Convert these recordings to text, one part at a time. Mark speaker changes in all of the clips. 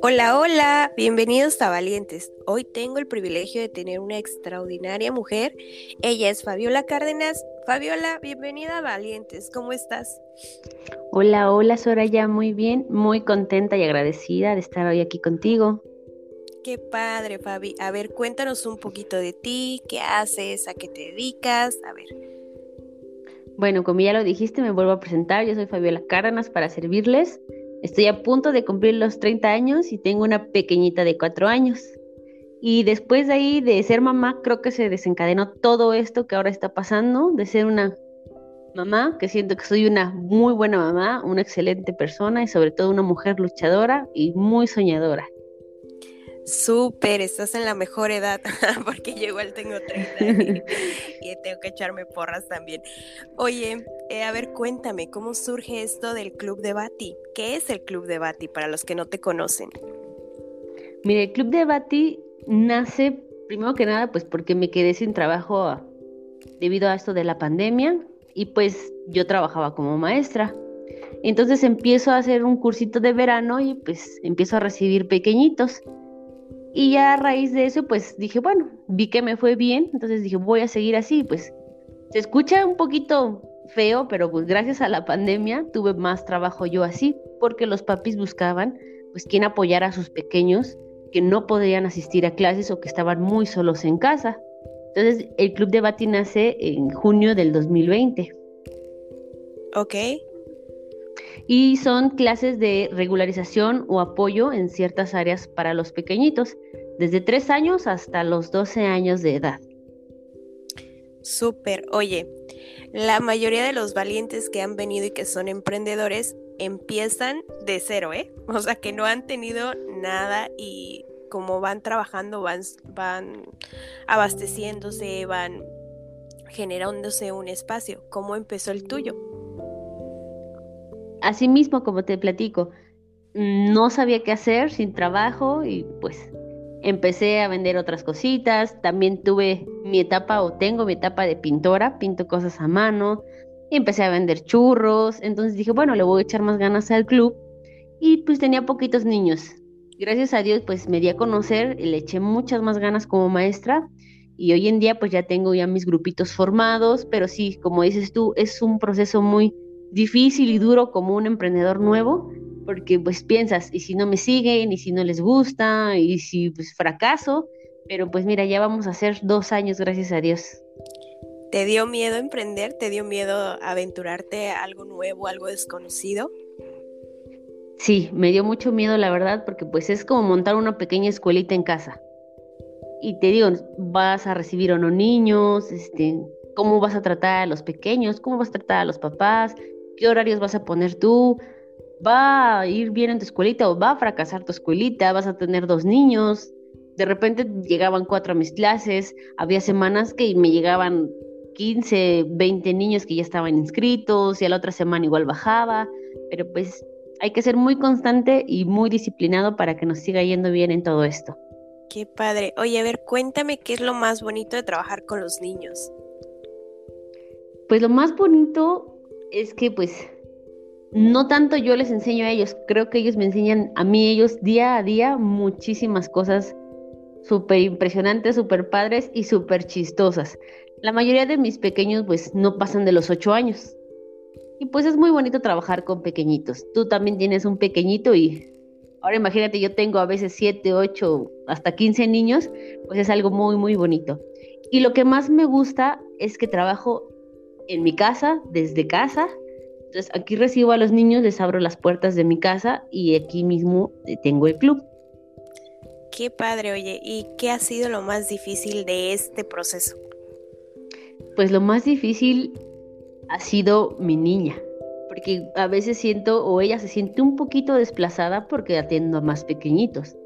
Speaker 1: Hola, hola, bienvenidos a Valientes. Hoy tengo el privilegio de tener una extraordinaria mujer. Ella es Fabiola Cárdenas. Fabiola, bienvenida a Valientes. ¿Cómo estás?
Speaker 2: Hola, hola Soraya, muy bien, muy contenta y agradecida de estar hoy aquí contigo.
Speaker 1: Qué padre, Fabi. A ver, cuéntanos un poquito de ti, qué haces, a qué te dedicas. A ver.
Speaker 2: Bueno, como ya lo dijiste, me vuelvo a presentar. Yo soy Fabiola Cárdenas para servirles. Estoy a punto de cumplir los 30 años y tengo una pequeñita de 4 años. Y después de ahí, de ser mamá, creo que se desencadenó todo esto que ahora está pasando, de ser una mamá, que siento que soy una muy buena mamá, una excelente persona y sobre todo una mujer luchadora y muy soñadora.
Speaker 1: Súper, estás en la mejor edad, porque yo igual tengo 30 y, tengo que echarme porras también. Oye, eh, a ver, cuéntame, ¿cómo surge esto del Club de Bati? ¿Qué es el Club de Bati para los que no te conocen?
Speaker 2: Mire, el Club de Bati nace, primero que nada, pues porque me quedé sin trabajo debido a esto de la pandemia y pues yo trabajaba como maestra. Entonces empiezo a hacer un cursito de verano y pues empiezo a recibir pequeñitos. Y ya a raíz de eso, pues dije, bueno, vi que me fue bien, entonces dije, voy a seguir así, pues se escucha un poquito feo, pero pues gracias a la pandemia tuve más trabajo yo así, porque los papis buscaban pues quien apoyara a sus pequeños que no podían asistir a clases o que estaban muy solos en casa. Entonces el Club de Bati nace en junio del 2020.
Speaker 1: Ok
Speaker 2: y son clases de regularización o apoyo en ciertas áreas para los pequeñitos, desde 3 años hasta los 12 años de edad.
Speaker 1: Súper, oye, la mayoría de los valientes que han venido y que son emprendedores empiezan de cero, ¿eh? O sea, que no han tenido nada y como van trabajando, van, van abasteciéndose, van generándose un espacio. ¿Cómo empezó el tuyo?
Speaker 2: Asimismo, como te platico, no sabía qué hacer sin trabajo y pues empecé a vender otras cositas. También tuve mi etapa o tengo mi etapa de pintora, pinto cosas a mano. Y empecé a vender churros. Entonces dije, bueno, le voy a echar más ganas al club. Y pues tenía poquitos niños. Gracias a Dios, pues me di a conocer, le eché muchas más ganas como maestra. Y hoy en día, pues ya tengo ya mis grupitos formados. Pero sí, como dices tú, es un proceso muy difícil y duro como un emprendedor nuevo, porque pues piensas, y si no me siguen, y si no les gusta, y si pues fracaso, pero pues mira, ya vamos a hacer dos años, gracias a Dios.
Speaker 1: ¿Te dio miedo emprender? ¿Te dio miedo aventurarte a algo nuevo, algo desconocido?
Speaker 2: Sí, me dio mucho miedo, la verdad, porque pues es como montar una pequeña escuelita en casa. Y te digo, vas a recibir a no niños, este, cómo vas a tratar a los pequeños, cómo vas a tratar a los papás, qué horarios vas a poner tú, va a ir bien en tu escuelita o va a fracasar tu escuelita, vas a tener dos niños. De repente llegaban cuatro a mis clases, había semanas que me llegaban 15, 20 niños que ya estaban inscritos y a la otra semana igual bajaba, pero pues hay que ser muy constante y muy disciplinado para que nos siga yendo bien en todo esto.
Speaker 1: Qué padre. Oye, a ver, cuéntame qué es lo más bonito de trabajar con los niños.
Speaker 2: Pues lo más bonito es que pues no tanto yo les enseño a ellos, creo que ellos me enseñan a mí, ellos día a día, muchísimas cosas súper impresionantes, súper padres y súper chistosas. La mayoría de mis pequeños pues no pasan de los ocho años. Y pues es muy bonito trabajar con pequeñitos. Tú también tienes un pequeñito y ahora imagínate, yo tengo a veces siete, ocho, hasta quince niños, pues es algo muy, muy bonito. Y lo que más me gusta es que trabajo en mi casa, desde casa. Entonces aquí recibo a los niños, les abro las puertas de mi casa y aquí mismo eh, tengo el club.
Speaker 1: Qué padre, oye, ¿y qué ha sido lo más difícil de este proceso?
Speaker 2: Pues lo más difícil ha sido mi niña, porque a veces siento o ella se siente un poquito desplazada porque atiendo a más pequeñitos.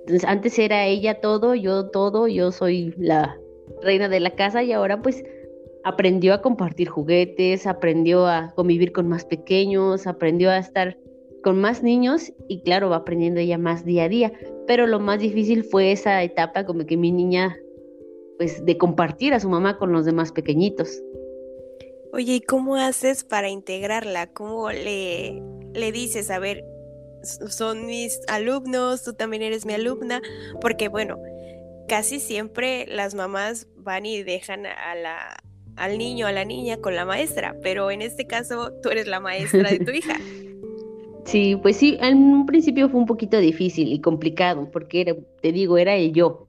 Speaker 2: Entonces antes era ella todo, yo todo, yo soy la reina de la casa y ahora pues aprendió a compartir juguetes, aprendió a convivir con más pequeños, aprendió a estar con más niños y claro, va aprendiendo ella más día a día. Pero lo más difícil fue esa etapa como que mi niña, pues de compartir a su mamá con los demás pequeñitos.
Speaker 1: Oye, ¿y cómo haces para integrarla? ¿Cómo le, le dices, a ver, son mis alumnos, tú también eres mi alumna, porque bueno, casi siempre las mamás van y dejan a la, al niño, a la niña con la maestra, pero en este caso tú eres la maestra de tu hija.
Speaker 2: Sí, pues sí, en un principio fue un poquito difícil y complicado, porque era, te digo, era el yo.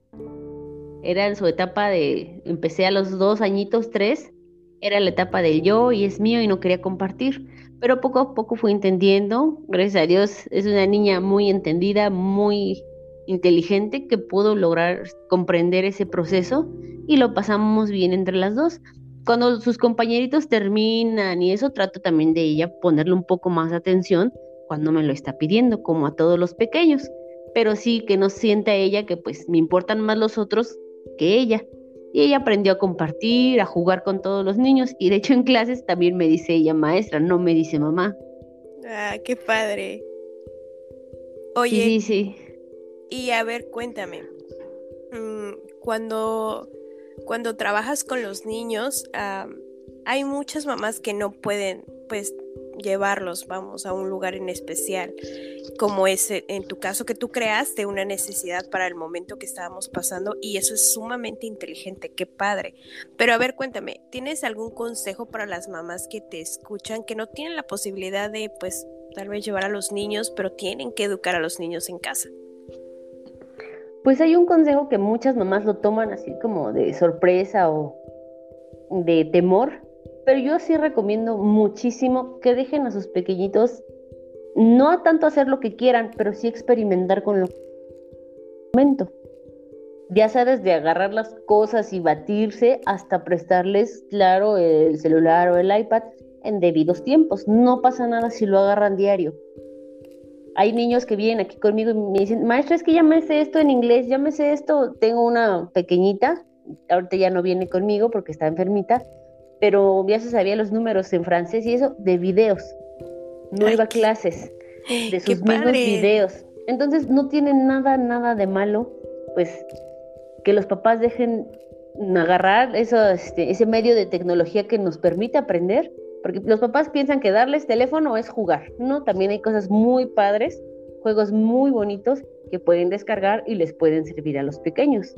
Speaker 2: Era en su etapa de, empecé a los dos añitos, tres, era la etapa del yo y es mío y no quería compartir. Pero poco a poco fui entendiendo, gracias a Dios, es una niña muy entendida, muy inteligente que pudo lograr comprender ese proceso y lo pasamos bien entre las dos. Cuando sus compañeritos terminan y eso, trato también de ella ponerle un poco más atención cuando me lo está pidiendo, como a todos los pequeños, pero sí que no sienta ella que pues me importan más los otros que ella. Y ella aprendió a compartir, a jugar con todos los niños. Y de hecho en clases también me dice ella maestra, no me dice mamá.
Speaker 1: Ah, qué padre. Oye. Sí, sí. Y a ver, cuéntame. Mm, cuando, cuando trabajas con los niños, hay muchas mamás que no pueden, pues, llevarlos, vamos, a un lugar en especial, como ese, en tu caso que tú creaste una necesidad para el momento que estábamos pasando y eso es sumamente inteligente, qué padre. Pero a ver, cuéntame, ¿tienes algún consejo para las mamás que te escuchan, que no tienen la posibilidad de, pues, tal vez llevar a los niños, pero tienen que educar a los niños en casa?
Speaker 2: Pues hay un consejo que muchas mamás lo toman así como de sorpresa o de temor, pero yo sí recomiendo muchísimo que dejen a sus pequeñitos, no tanto hacer lo que quieran, pero sí experimentar con lo momento. Ya sea desde agarrar las cosas y batirse hasta prestarles, claro, el celular o el iPad en debidos tiempos. No pasa nada si lo agarran diario. Hay niños que vienen aquí conmigo y me dicen, maestra, es que ya me sé esto en inglés, ya me sé esto. Tengo una pequeñita, ahorita ya no viene conmigo porque está enfermita, pero ya se sabía los números en francés y eso de videos. No iba a clases, de sus mismos videos. Entonces no tiene nada, nada de malo, pues que los papás dejen agarrar eso, este, ese medio de tecnología que nos permite aprender, porque los papás piensan que darles teléfono es jugar, ¿no? También hay cosas muy padres, juegos muy bonitos que pueden descargar y les pueden servir a los pequeños.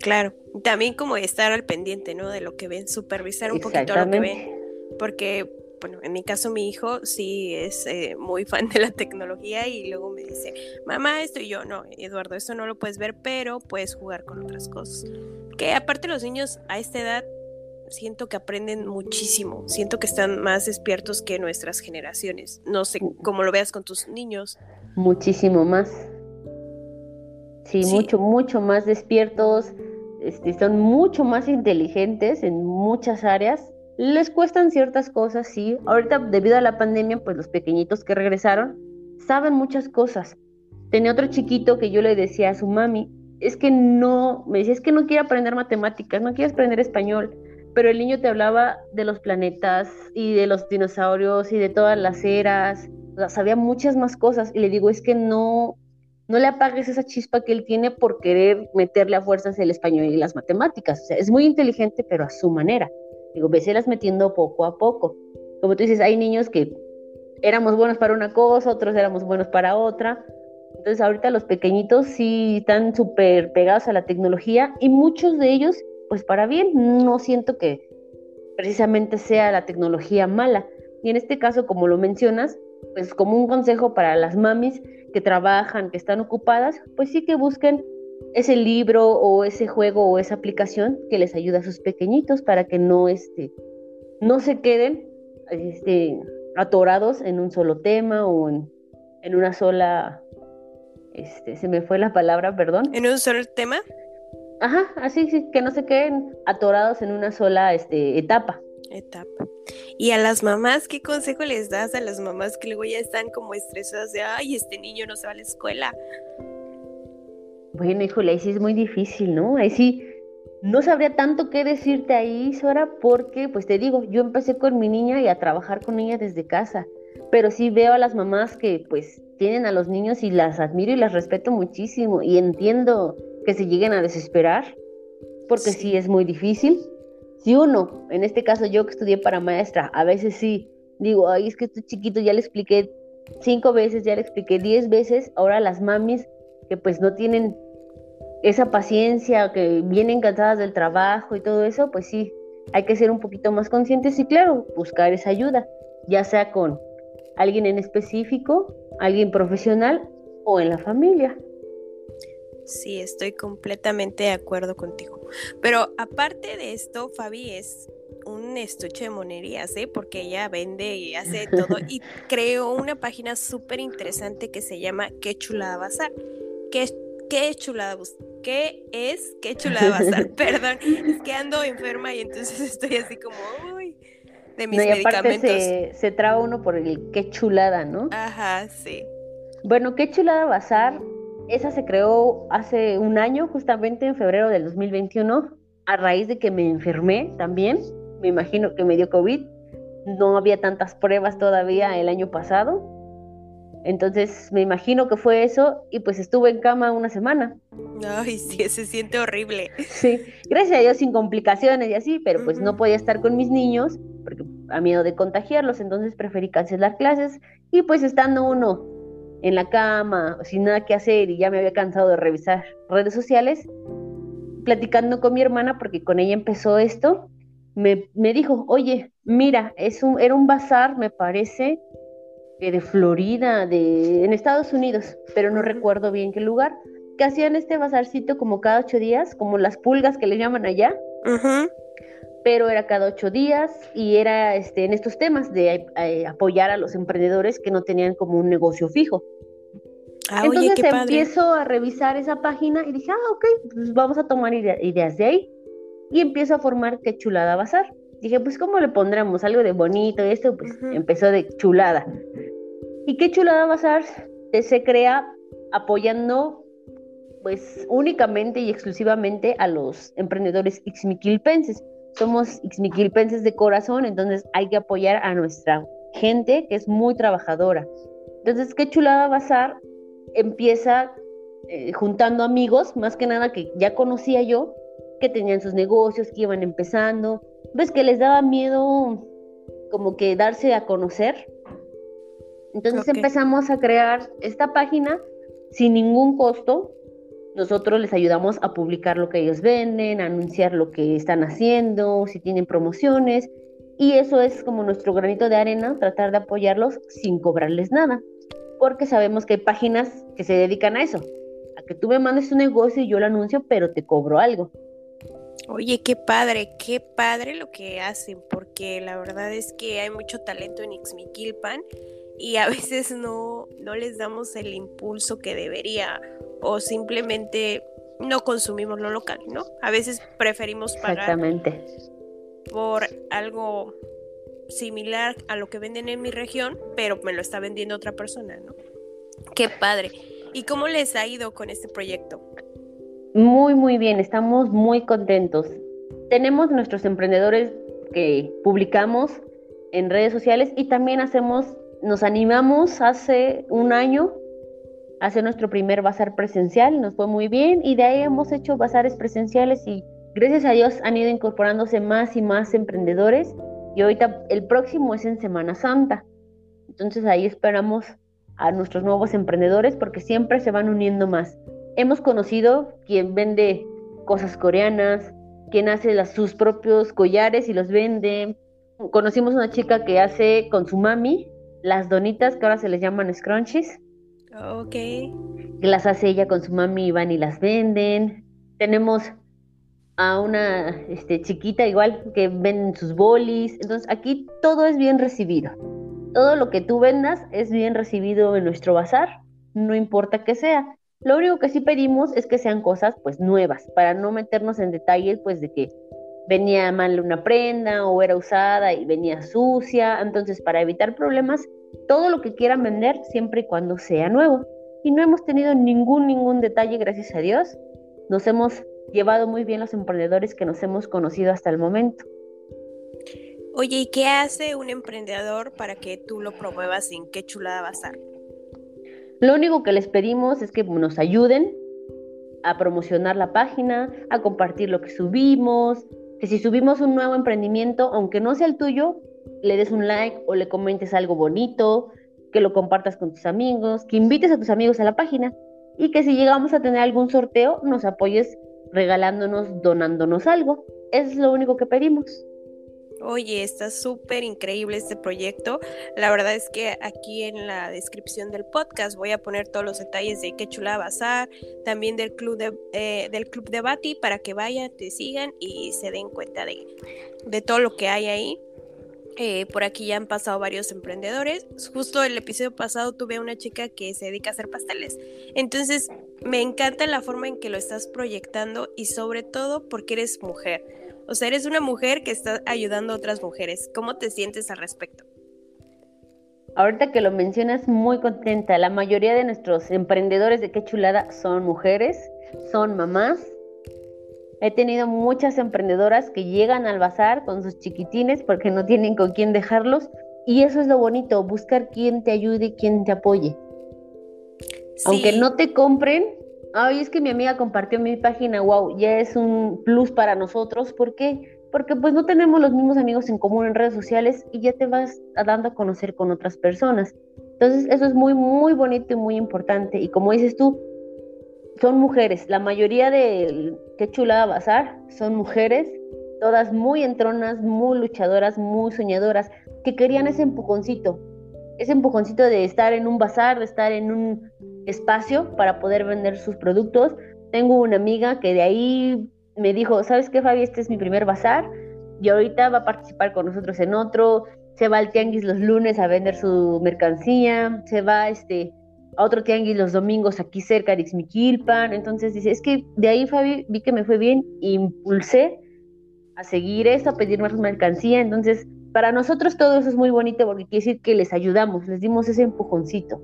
Speaker 1: Claro, también como estar al pendiente, ¿no? De lo que ven, supervisar un poquito lo que ven, porque, bueno, en mi caso mi hijo sí es eh, muy fan de la tecnología y luego me dice, mamá, esto y yo, no, Eduardo, esto no lo puedes ver, pero puedes jugar con otras cosas. Que aparte los niños a esta edad siento que aprenden muchísimo, siento que están más despiertos que nuestras generaciones. No sé cómo lo veas con tus niños.
Speaker 2: Muchísimo más. sí. mucho, mucho más despiertos este, son mucho más inteligentes en muchas áreas. Les cuestan ciertas cosas, sí. Ahorita, debido a la pandemia, pues los pequeñitos que regresaron saben muchas cosas. Tenía otro chiquito que yo le decía a su mami, es que no, me decía, es que no quiere aprender matemáticas, no quiere aprender español, pero el niño te hablaba de los planetas y de los dinosaurios y de todas las eras, sabía muchas más cosas y le digo, es que no, no le apagues esa chispa que él tiene por querer meterle a fuerzas el español y las matemáticas. O sea, es muy inteligente, pero a su manera. Digo, las metiendo poco a poco. Como tú dices, hay niños que éramos buenos para una cosa, otros éramos buenos para otra. Entonces ahorita los pequeñitos sí están súper pegados a la tecnología y muchos de ellos, pues para bien, no siento que precisamente sea la tecnología mala. Y en este caso, como lo mencionas, pues como un consejo para las mamis, que trabajan, que están ocupadas, pues sí que busquen ese libro o ese juego o esa aplicación que les ayuda a sus pequeñitos para que no, este, no se queden este, atorados en un solo tema o en, una sola, este, se me fue la palabra, perdón.
Speaker 1: ¿En un solo tema?
Speaker 2: Ajá, así, sí, que no se queden atorados en una sola este, etapa.
Speaker 1: Etapa. Y a las mamás, ¿qué consejo les das a las mamás que luego ya están como estresadas de, ay, este niño no se va a la escuela?
Speaker 2: Bueno, híjole, ahí sí es muy difícil, ¿no? Ahí sí, no sabría tanto qué decirte ahí, Sora, porque, pues te digo, yo empecé con mi niña y a trabajar con ella desde casa, pero sí veo a las mamás que, pues, tienen a los niños y las admiro y las respeto muchísimo y entiendo que se lleguen a desesperar, porque sí. es muy difícil, si uno, en este caso yo que estudié para maestra, a veces sí. Digo, ay, es que estoy chiquito, ya le expliqué cinco veces, ya le expliqué diez veces, ahora las mamis que pues no tienen esa paciencia, que vienen cansadas del trabajo y todo eso, pues sí, hay que ser un poquito más conscientes y claro, buscar esa ayuda, ya sea con alguien en específico, alguien profesional o en la familia.
Speaker 1: Sí, estoy completamente de acuerdo contigo. Pero aparte de esto, Fabi es un estuche de monerías, ¿eh? Porque ella vende y hace todo. y creó una página súper interesante que se llama Qué chulada bazar. ¿Qué, qué chulada ¿Qué es qué chulada bazar? Perdón, es que ando enferma y entonces estoy así como, uy, de mis medicamentos.
Speaker 2: Se, se traba uno por el qué chulada, ¿no?
Speaker 1: Ajá, sí.
Speaker 2: Bueno, qué chulada bazar esa se creó hace un año, justamente en febrero del 2021, a raíz de que me enfermé también. Me imagino que me dio COVID. No había tantas pruebas todavía el año pasado. Entonces me imagino que fue eso y pues estuve en cama una semana.
Speaker 1: Ay, sí, se siente horrible.
Speaker 2: Sí, gracias a Dios sin complicaciones y así, pero pues no podía estar con mis niños porque a miedo de contagiarlos, entonces preferí cancelar clases y pues estando uno en la cama, sin nada que hacer y ya me había cansado de revisar redes sociales, platicando con mi hermana, porque con ella empezó esto, me, dijo, oye, mira, es un, era un bazar, me parece, de Florida, de, en Estados Unidos, pero no recuerdo bien qué lugar, que hacían este bazarcito como cada ocho días, como las pulgas que le llaman allá. pero era cada ocho días y era este, en estos temas de eh, apoyar a los emprendedores que no tenían como un negocio fijo. Ah, Entonces empiezo a revisar esa página y dije, ah, ok, pues vamos a tomar ideas de ahí. Y empiezo a formar qué chulada bazar. Dije, pues, ¿cómo le pondremos algo de bonito? Y esto, pues, empezó de chulada. ¿Y qué chulada bazar se crea apoyando, pues, únicamente y exclusivamente a los emprendedores ixmiquilpenses? Somos ixmiquilpenses de corazón, entonces hay que apoyar a nuestra gente que es muy trabajadora. Entonces, qué chulada bazar empieza eh, juntando amigos, más que nada que ya conocía yo, que tenían sus negocios, que iban empezando, ves que les daba miedo como que darse a conocer. Entonces empezamos a crear esta página sin ningún costo. Nosotros les ayudamos a publicar lo que ellos venden, a anunciar lo que están haciendo, si tienen promociones. Y eso es como nuestro granito de arena, tratar de apoyarlos sin cobrarles nada porque sabemos que hay páginas que se dedican a eso, a que tú me mandes un negocio y yo lo anuncio, pero te cobro algo.
Speaker 1: Oye, qué padre, qué padre lo que hacen, porque la verdad es que hay mucho talento en Ixmiquilpan y a veces no, no les damos el impulso que debería o simplemente no consumimos lo local, ¿no? A veces preferimos pagar Exactamente. por algo similar a lo que venden en mi región, pero me lo está vendiendo otra persona, ¿no? Qué padre. ¿Y cómo les ha ido con este proyecto?
Speaker 2: Muy, muy bien, estamos muy contentos. Tenemos nuestros emprendedores que publicamos en redes sociales y también hacemos, nos animamos hace un año a hacer nuestro primer bazar presencial, nos fue muy bien y de ahí hemos hecho bazares presenciales y gracias a Dios han ido incorporándose más y más emprendedores y ahorita el próximo es en Semana Santa. Entonces ahí esperamos a nuestros nuevos emprendedores porque siempre se van uniendo más. Hemos conocido quien vende cosas coreanas, quien hace sus propios collares y los vende. Conocimos una chica que hace con su mami las donitas que ahora se les llaman scrunchies.
Speaker 1: Ok.
Speaker 2: Las hace ella con su mami y van y las venden. Tenemos a una este, chiquita igual que ven sus bolis. Entonces aquí todo es bien recibido. Todo lo que tú vendas es bien recibido en nuestro bazar, no importa que sea. Lo único que sí pedimos es que sean cosas pues nuevas, para no meternos en detalles pues de que venía mal una prenda o era usada y venía sucia. Entonces para evitar problemas, todo lo que quieran vender siempre y cuando sea nuevo. Y no hemos tenido ningún, ningún detalle, gracias a Dios. Nos hemos llevado muy bien los emprendedores que nos hemos conocido hasta el momento.
Speaker 1: Oye, ¿y qué hace un emprendedor para que tú lo promuevas en qué chulada bazar?
Speaker 2: Lo único que les pedimos es que nos ayuden a promocionar la página, a compartir lo que subimos, que si subimos un nuevo emprendimiento, aunque no sea el tuyo, le des un like o le comentes algo bonito, que lo compartas con tus amigos, que invites a tus amigos a la página y que si llegamos a tener algún sorteo nos apoyes regalándonos, donándonos algo. Es lo único que pedimos.
Speaker 1: Oye, está súper increíble este proyecto. La verdad es que aquí en la descripción del podcast voy a poner todos los detalles de qué chula bazar, también del club de, eh, del club de Bati para que vayan, te sigan y se den cuenta de, de todo lo que hay ahí. Eh, por aquí ya han pasado varios emprendedores. Justo el episodio pasado tuve a una chica que se dedica a hacer pasteles. Entonces, me encanta la forma en que lo estás proyectando y sobre todo porque eres mujer. O sea, eres una mujer que está ayudando a otras mujeres. ¿Cómo te sientes al respecto?
Speaker 2: Ahorita que lo mencionas, muy contenta. La mayoría de nuestros emprendedores de Qué Chulada son mujeres, son mamás. He tenido muchas emprendedoras que llegan al bazar con sus chiquitines porque no tienen con quién dejarlos. Y eso es lo bonito, buscar quién te ayude, quién te apoye. Aunque no te compren, Ay, es que mi amiga compartió mi página, wow, ya es un plus para nosotros. ¿Por qué? Porque pues no tenemos los mismos amigos en común en redes sociales y ya te vas dando a conocer con otras personas. Entonces, eso es muy, muy bonito y muy importante. Y como dices tú, son mujeres. La mayoría de Qué Chulada Bazar son mujeres, todas muy entronas, muy luchadoras, muy soñadoras, que querían ese empujoncito. Ese empujoncito de estar en un bazar, de estar en un espacio para poder vender sus productos. Tengo una amiga que de ahí me dijo, ¿sabes qué, Fabi? Este es mi primer bazar y ahorita va a participar con nosotros en otro. Se va al tianguis los lunes a vender su mercancía, se va este, a otro tianguis los domingos aquí cerca de Ixmiquilpan. Entonces dice, es que de ahí, Fabi, vi que me fue bien, impulsé a seguir eso, a pedir más mercancía. Entonces, para nosotros todo eso es muy bonito porque quiere decir que les ayudamos, les dimos ese empujoncito.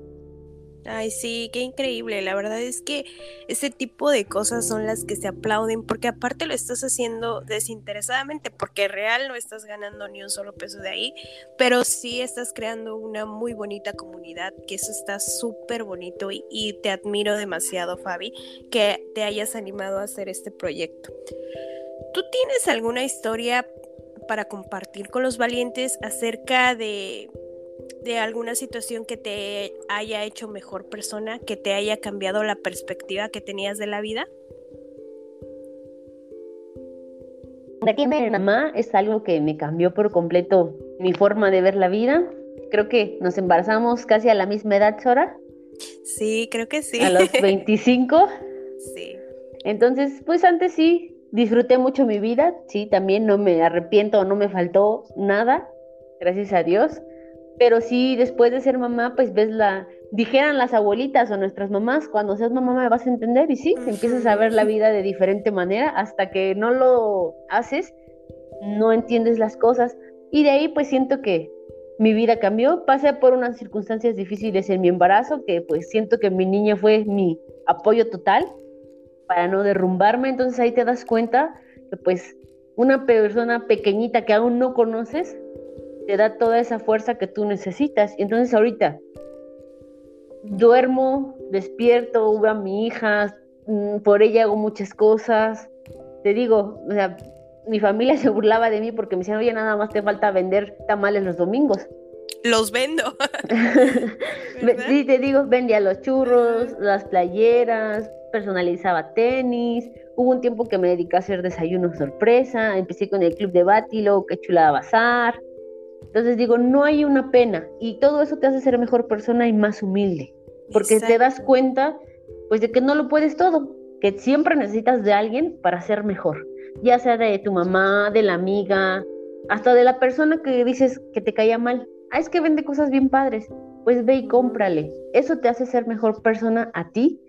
Speaker 1: Ay, sí, qué increíble. La verdad es que ese tipo de cosas son las que se aplauden porque aparte lo estás haciendo desinteresadamente porque real no estás ganando ni un solo peso de ahí, pero sí estás creando una muy bonita comunidad, que eso está súper bonito y, y te admiro demasiado, Fabi, que te hayas animado a hacer este proyecto. ¿Tú tienes alguna historia para compartir con los valientes acerca de de alguna situación que te haya hecho mejor persona, que te haya cambiado la perspectiva que tenías de la vida?
Speaker 2: Aquí mi mamá es algo que me cambió por completo mi forma de ver la vida. Creo que nos embarazamos casi a la misma edad, Sora.
Speaker 1: Sí, creo que sí.
Speaker 2: A los 25.
Speaker 1: sí.
Speaker 2: Entonces, pues antes sí, disfruté mucho mi vida, sí, también no me arrepiento, no me faltó nada, gracias a Dios pero sí después de ser mamá, pues ves la, dijeran las abuelitas o nuestras mamás, cuando seas mamá me vas a entender y sí, empiezas a ver la vida de diferente manera hasta que no lo haces, no entiendes las cosas. Y de ahí pues siento que mi vida cambió, pasé por unas circunstancias difíciles en mi embarazo, que pues siento que mi niña fue mi apoyo total para no derrumbarme, entonces ahí te das cuenta que pues una persona pequeñita que aún no conoces te da toda esa fuerza que tú necesitas. Y entonces ahorita duermo, despierto, veo a mi hija, mm, por ella hago muchas cosas. Te digo, o sea, mi familia se burlaba de mí porque me decían, oye, nada más te falta vender tamales los domingos.
Speaker 1: Los vendo.
Speaker 2: sí, te digo, vendía los churros, las playeras, personalizaba tenis. Hubo un tiempo que me dediqué a hacer desayunos sorpresa. Empecé con el club de Bátilo, que chulada bazar. Entonces digo, no hay una pena y todo eso te hace ser mejor persona y más humilde, porque te das cuenta pues de que no lo puedes todo, que siempre necesitas de alguien para ser mejor, ya sea de tu mamá, de la amiga, hasta de la persona que dices que te caía mal. Ah, es que vende cosas bien padres. Pues ve y cómprale. Eso te hace ser mejor persona a ti.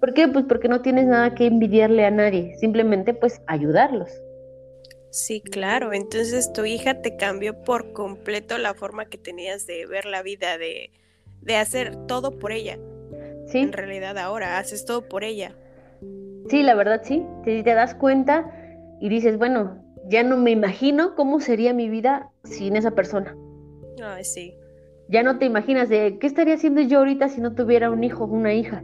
Speaker 2: ¿Por qué? Pues porque no tienes nada que envidiarle a nadie, simplemente pues ayudarlos.
Speaker 1: Sí, claro. Entonces tu hija te cambió por completo la forma que tenías de ver la vida, de, de hacer todo por ella. Sí. En realidad ahora haces todo por ella.
Speaker 2: Sí, la verdad sí. Te, te das cuenta y dices, bueno, ya no me imagino cómo sería mi vida sin esa persona.
Speaker 1: Ay, sí.
Speaker 2: Ya no te imaginas de qué estaría haciendo yo ahorita si no tuviera un hijo o una hija.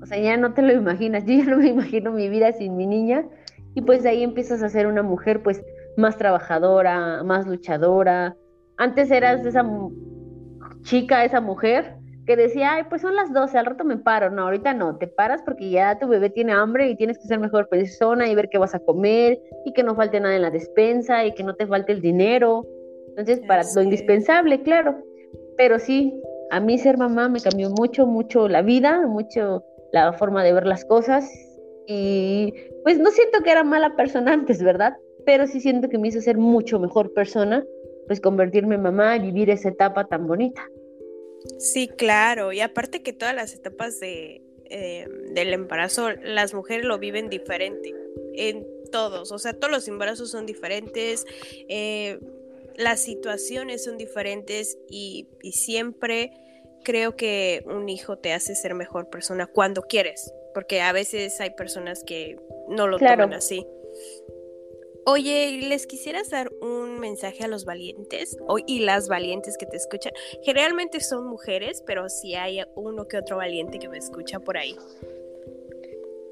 Speaker 2: O sea, ya no te lo imaginas. Yo ya no me imagino mi vida sin mi niña y pues de ahí empiezas a ser una mujer pues más trabajadora, más luchadora. Antes eras esa chica, esa mujer que decía, ay, pues son las 12, al rato me paro. No, ahorita no, te paras porque ya tu bebé tiene hambre y tienes que ser mejor persona y ver qué vas a comer y que no falte nada en la despensa y que no te falte el dinero. Entonces, para lo indispensable, claro. Pero sí, a mí ser mamá me cambió mucho, mucho la vida, mucho la forma de ver las cosas y pues no siento que era mala persona antes, ¿verdad? Pero sí siento que me hizo ser mucho mejor persona, pues convertirme en mamá y vivir esa etapa tan bonita.
Speaker 1: Sí, claro. Y aparte que todas las etapas de, eh, del embarazo, las mujeres lo viven diferente. En todos. O sea, todos los embarazos son diferentes. Eh, las situaciones son diferentes y, siempre creo que un hijo te hace ser mejor persona cuando quieres. Porque a veces hay personas que no lo toman así. Oye, ¿les quisieras dar un mensaje a los valientes y las valientes que te escuchan? Generalmente son mujeres, pero si hay uno que otro valiente que me escucha por ahí.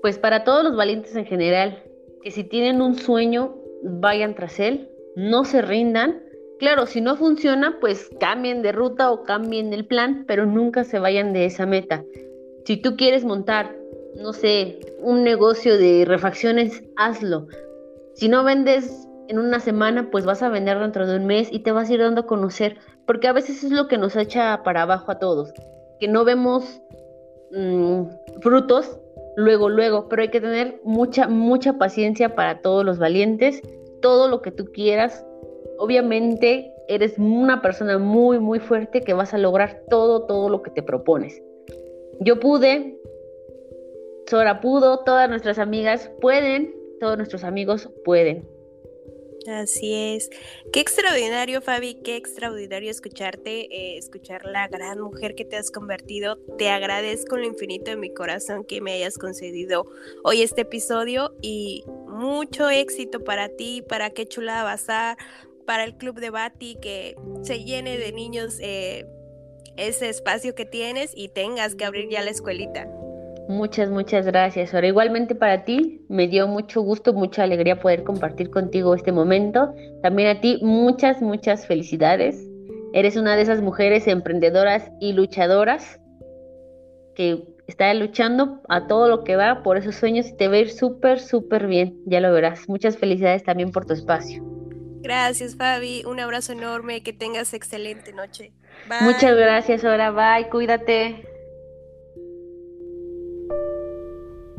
Speaker 2: Pues para todos los valientes en general, que si tienen un sueño, vayan tras él, no se rindan. Claro, si no funciona, pues cambien de ruta o cambien el plan, pero nunca se vayan de esa meta. Si tú quieres montar, no sé, un negocio de refacciones, hazlo si no vendes en una semana, pues vas a vender dentro de un mes y te vas a ir dando a conocer, porque a veces es lo que nos echa para abajo a todos, que no vemos mm, frutos luego, luego, pero hay que tener mucha, mucha paciencia para todos los valientes, todo lo que tú quieras. Obviamente eres una persona muy, muy fuerte que vas a lograr todo, todo lo que te propones. Yo pude, Sora pudo, todas nuestras amigas pueden, todos nuestros amigos pueden.
Speaker 1: Así es. Qué extraordinario, Fabi, qué extraordinario escucharte, eh, escuchar la gran mujer que te has convertido. Te agradezco lo infinito de mi corazón que me hayas concedido hoy este episodio y mucho éxito para ti, para qué chula Bazar, para el Club de Bati, que se llene de niños eh, ese espacio que tienes y tengas que abrir ya la escuelita.
Speaker 2: Muchas, muchas gracias. Ahora, igualmente para ti, me dio mucho gusto, mucha alegría poder compartir contigo este momento. También a ti, muchas, muchas felicidades. Eres una de esas mujeres emprendedoras y luchadoras que está luchando a todo lo que va por esos sueños y te va a ir súper, súper bien. Ya lo verás. Muchas felicidades también por tu espacio.
Speaker 1: Gracias, Fabi. Un abrazo enorme. Que tengas excelente noche.
Speaker 2: Muchas gracias, ahora. Bye. Cuídate.